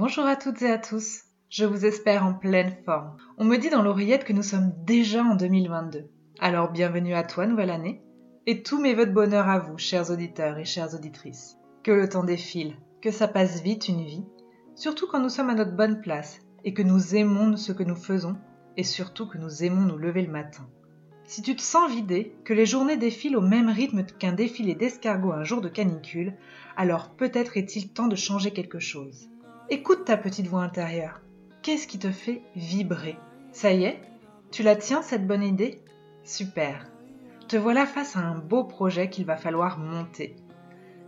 Bonjour à toutes et à tous. Je vous espère en pleine forme. On me dit dans l'oreillette que nous sommes déjà en 2022. Alors bienvenue à toi, nouvelle année. Et tous mes voeux de bonheur à vous, chers auditeurs et chères auditrices. Que le temps défile, que ça passe vite une vie, surtout quand nous sommes à notre bonne place et que nous aimons ce que nous faisons et surtout que nous aimons nous lever le matin. Si tu te sens vidé, que les journées défilent au même rythme qu'un défilé d'escargots un jour de canicule, alors peut-être est-il temps de changer quelque chose. Écoute ta petite voix intérieure. Qu'est-ce qui te fait vibrer? Ça y est? Tu la tiens, cette bonne idée? Super. Te voilà face à un beau projet qu'il va falloir monter.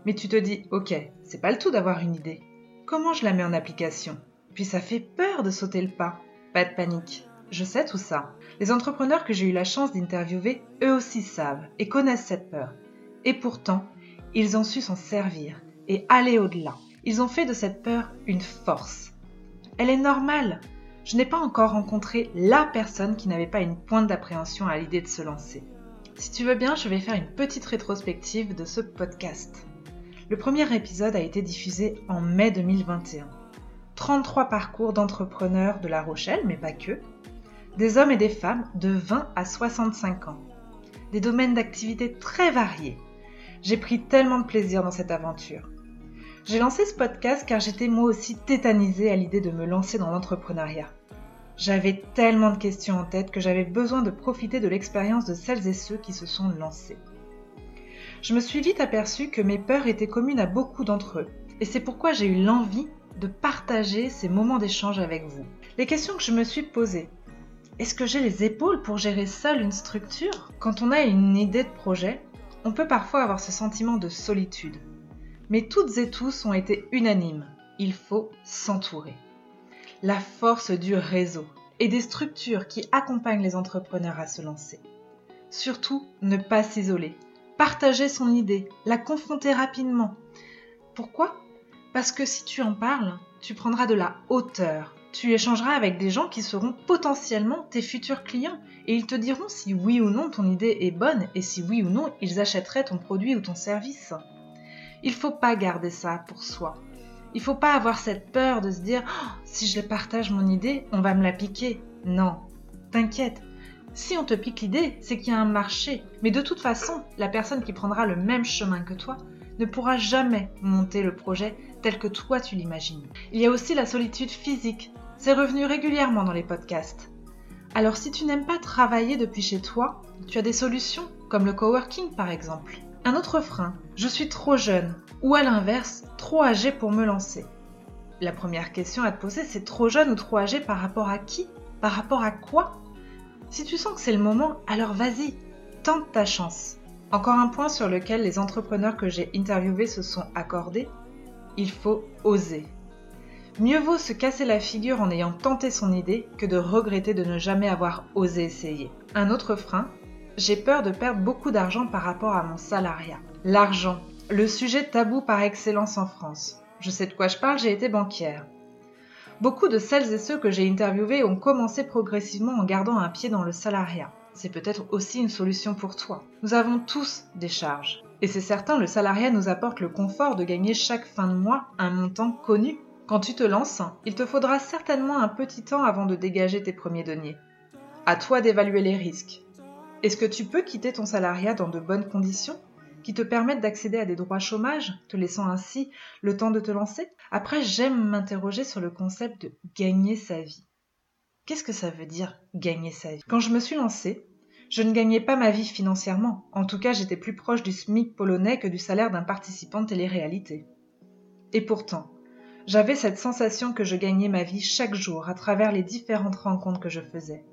Mais tu te dis, ok, c'est pas le tout d'avoir une idée. Comment je la mets en application? Puis ça fait peur de sauter le pas. Pas de panique. Je sais tout ça. Les entrepreneurs que j'ai eu la chance d'interviewer, eux aussi savent et connaissent cette peur. Et pourtant, ils ont su s'en servir et aller au-delà. Ils ont fait de cette peur une force. Elle est normale. Je n'ai pas encore rencontré la personne qui n'avait pas une pointe d'appréhension à l'idée de se lancer. Si tu veux bien, je vais faire une petite rétrospective de ce podcast. Le premier épisode a été diffusé en mai 2021. 33 parcours d'entrepreneurs de La Rochelle, mais pas que. Des hommes et des femmes de 20 à 65 ans. Des domaines d'activité très variés. J'ai pris tellement de plaisir dans cette aventure. J'ai lancé ce podcast car j'étais moi aussi tétanisée à l'idée de me lancer dans l'entrepreneuriat. J'avais tellement de questions en tête que j'avais besoin de profiter de l'expérience de celles et ceux qui se sont lancés. Je me suis vite aperçue que mes peurs étaient communes à beaucoup d'entre eux, et c'est pourquoi j'ai eu l'envie de partager ces moments d'échange avec vous. Les questions que je me suis posées. Est-ce que j'ai les épaules pour gérer seule une structure? Quand on a une idée de projet, on peut parfois avoir ce sentiment de solitude, mais toutes et tous ont été unanimes. Il faut s'entourer. La force du réseau et des structures qui accompagnent les entrepreneurs à se lancer. Surtout, ne pas s'isoler. Partager son idée, la confronter rapidement. Pourquoi? Parce que si tu en parles, tu prendras de la hauteur. Tu échangeras avec des gens qui seront potentiellement tes futurs clients et ils te diront si oui ou non ton idée est bonne et si oui ou non ils achèteraient ton produit ou ton service. Il faut pas garder ça pour soi. Il faut pas avoir cette peur de se dire oh, si je partage mon idée, on va me la piquer. Non, t'inquiète. Si on te pique l'idée, c'est qu'il y a un marché. Mais de toute façon, la personne qui prendra le même chemin que toi ne pourra jamais monter le projet tel que toi tu l'imagines. Il y a aussi la solitude physique. C'est revenu régulièrement dans les podcasts. Alors si tu n'aimes pas travailler depuis chez toi, tu as des solutions, comme le coworking par exemple. Un autre frein, je suis trop jeune ou à l'inverse, trop âgé pour me lancer. La première question à te poser, c'est trop jeune ou trop âgé par rapport à qui? Par rapport à quoi? Si tu sens que c'est le moment, alors vas-y, tente ta chance. Encore un point sur lequel les entrepreneurs que j'ai interviewés se sont accordés, il faut oser. Mieux vaut se casser la figure en ayant tenté son idée que de regretter de ne jamais avoir osé essayer. Un autre frein, j'ai peur de perdre beaucoup d'argent par rapport à mon salariat. L'argent, le sujet tabou par excellence en France. Je sais de quoi je parle, j'ai été banquière. Beaucoup de celles et ceux que j'ai interviewés ont commencé progressivement en gardant un pied dans le salariat. C'est peut-être aussi une solution pour toi. Nous avons tous des charges. Et c'est certain, le salariat nous apporte le confort de gagner chaque fin de mois un montant connu. Quand tu te lances, il te faudra certainement un petit temps avant de dégager tes premiers deniers. À toi d'évaluer les risques. Est-ce que tu peux quitter ton salariat dans de bonnes conditions qui te permettent d'accéder à des droits chômage, te laissant ainsi le temps de te lancer? Après, j'aime m'interroger sur le concept de gagner sa vie. Qu'est-ce que ça veut dire gagner sa vie? Quand je me suis lancée, je ne gagnais pas ma vie financièrement. En tout cas, j'étais plus proche du SMIC polonais que du salaire d'un participant de télé-réalité. Et pourtant, j'avais cette sensation que je gagnais ma vie chaque jour à travers les différentes rencontres que je faisais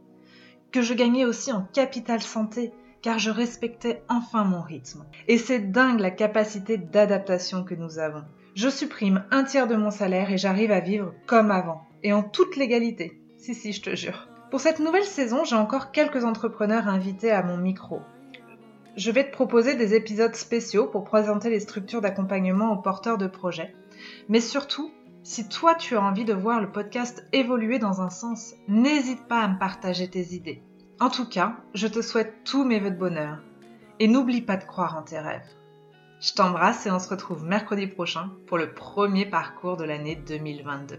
que je gagnais aussi en capital santé, car je respectais enfin mon rythme. Et c'est dingue la capacité d'adaptation que nous avons. Je supprime un tiers de mon salaire et j'arrive à vivre comme avant, et en toute légalité. Si, si, je te jure. Pour cette nouvelle saison, j'ai encore quelques entrepreneurs invités à mon micro. Je vais te proposer des épisodes spéciaux pour présenter les structures d'accompagnement aux porteurs de projets, mais surtout si toi tu as envie de voir le podcast évoluer dans un sens, n'hésite pas à me partager tes idées. En tout cas, je te souhaite tous mes voeux de bonheur. Et n'oublie pas de croire en tes rêves. Je t'embrasse et on se retrouve mercredi prochain pour le premier parcours de l'année 2022.